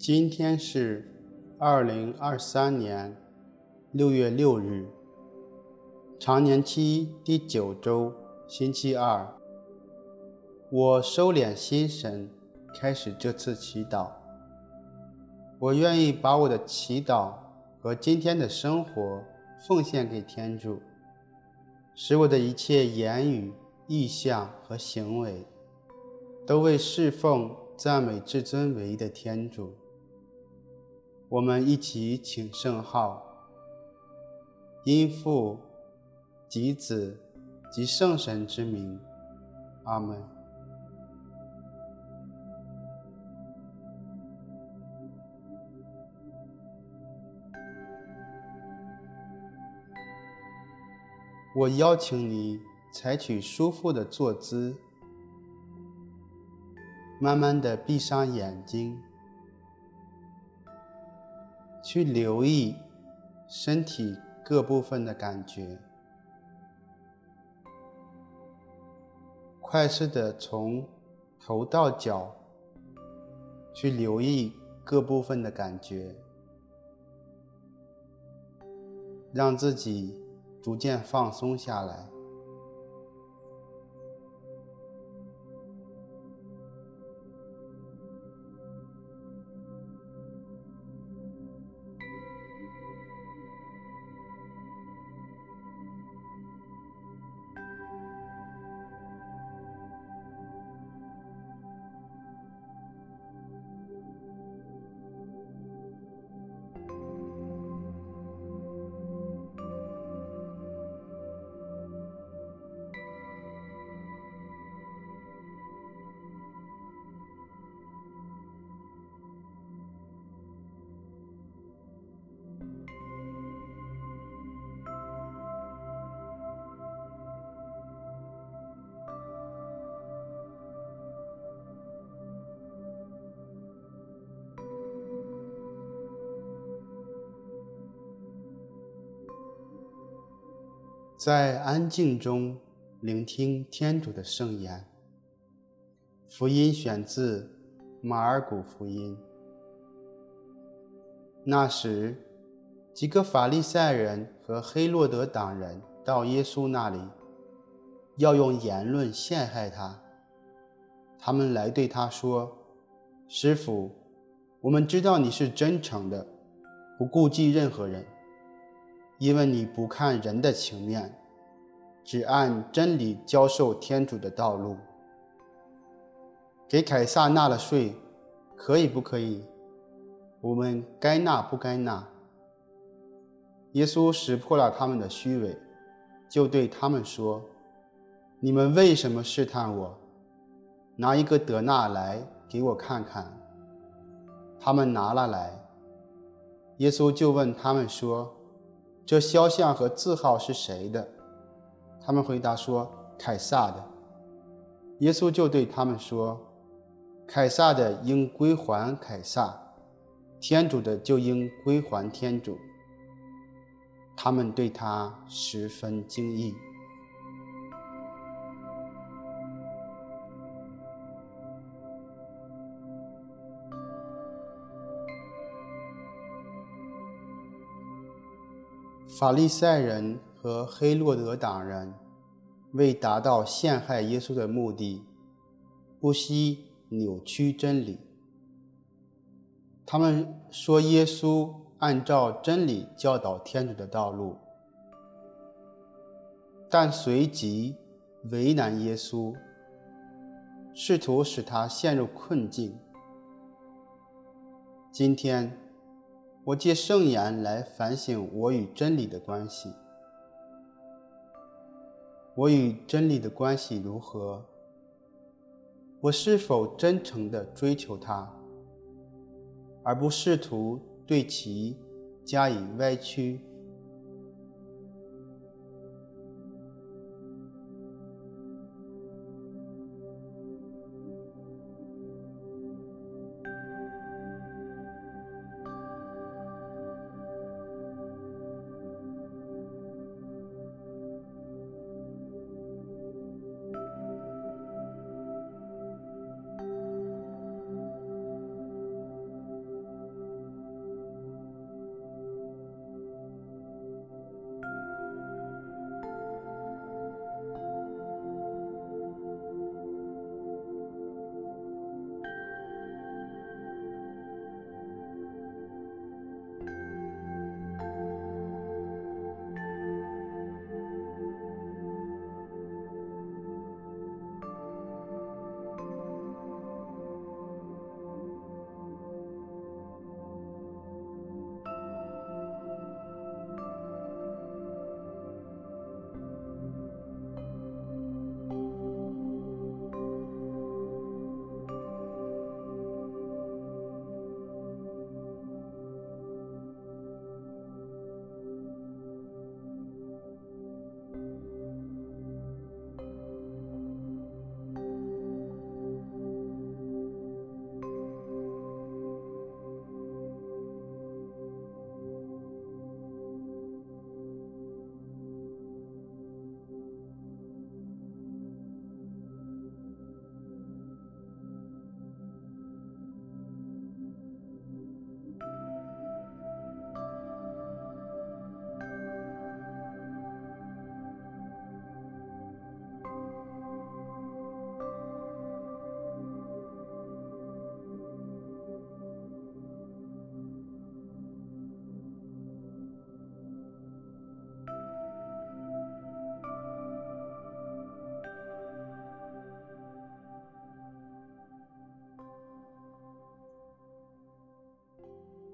今天是二零二三年六月六日，常年期第九周，星期二。我收敛心神，开始这次祈祷。我愿意把我的祈祷和今天的生活奉献给天主，使我的一切言语、意向和行为。都为侍奉、赞美至尊唯一的天主。我们一起请圣号，因父、及子、及圣神之名，阿门。我邀请你采取舒服的坐姿。慢慢的闭上眼睛，去留意身体各部分的感觉，快速的从头到脚去留意各部分的感觉，让自己逐渐放松下来。在安静中聆听天主的圣言。福音选自马尔谷福音。那时，几个法利赛人和黑落德党人到耶稣那里，要用言论陷害他。他们来对他说：“师傅，我们知道你是真诚的，不顾忌任何人。”因为你不看人的情面，只按真理教授天主的道路。给凯撒纳了税，可以不可以？我们该纳不该纳？耶稣识破了他们的虚伪，就对他们说：“你们为什么试探我？拿一个德纳来给我看看。”他们拿了来，耶稣就问他们说。这肖像和字号是谁的？他们回答说：“凯撒的。”耶稣就对他们说：“凯撒的应归还凯撒，天主的就应归还天主。”他们对他十分敬意。法利赛人和黑落德党人为达到陷害耶稣的目的，不惜扭曲真理。他们说耶稣按照真理教导天主的道路，但随即为难耶稣，试图使他陷入困境。今天。我借圣言来反省我与真理的关系。我与真理的关系如何？我是否真诚地追求它，而不试图对其加以歪曲？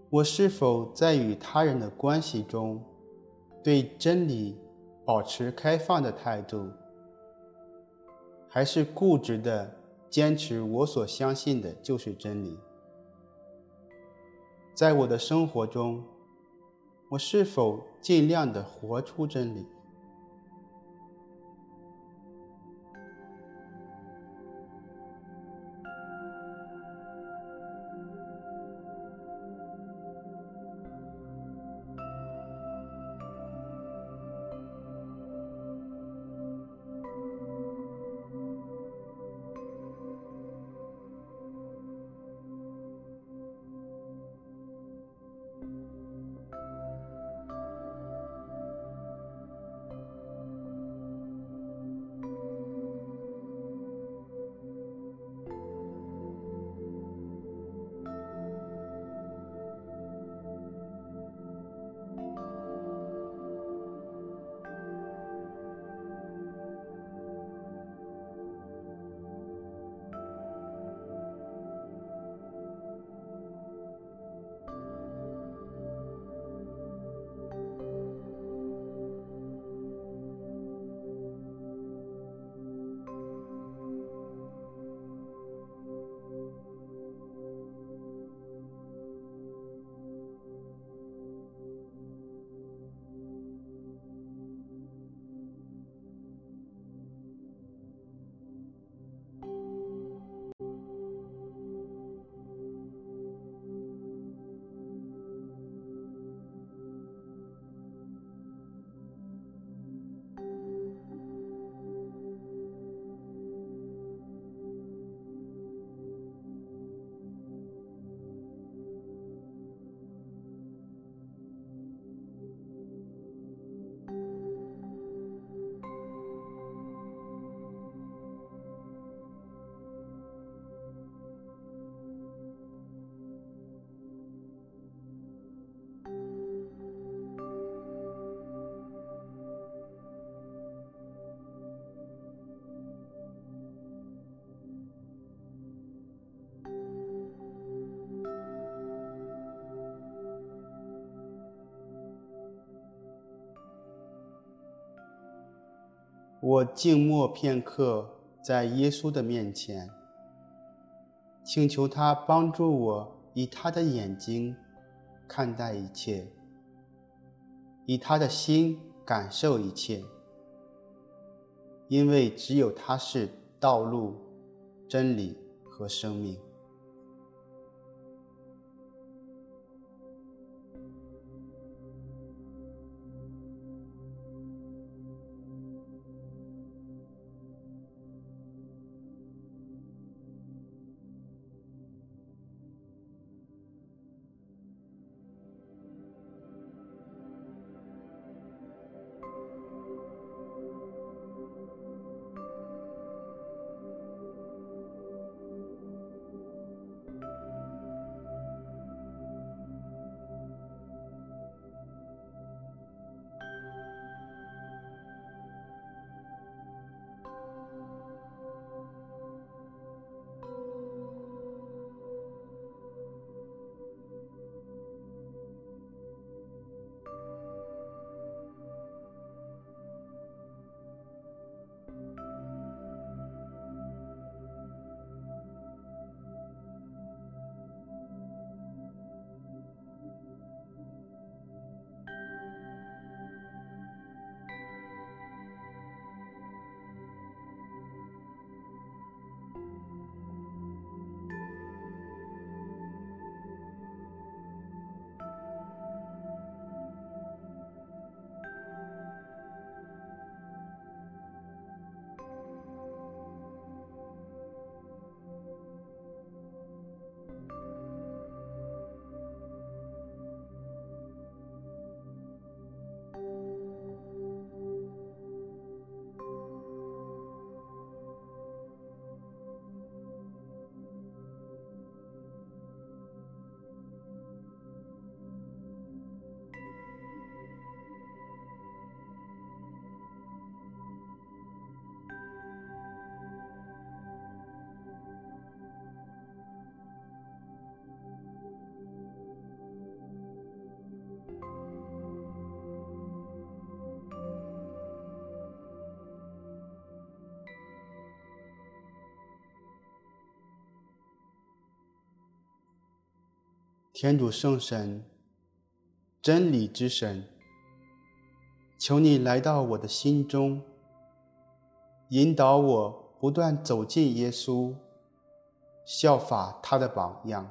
我是否在与他人的关系中，对真理保持开放的态度，还是固执的坚持我所相信的就是真理？在我的生活中，我是否尽量的活出真理？我静默片刻，在耶稣的面前，请求他帮助我以他的眼睛看待一切，以他的心感受一切，因为只有他是道路、真理和生命。天主圣神，真理之神，求你来到我的心中，引导我不断走近耶稣，效法他的榜样。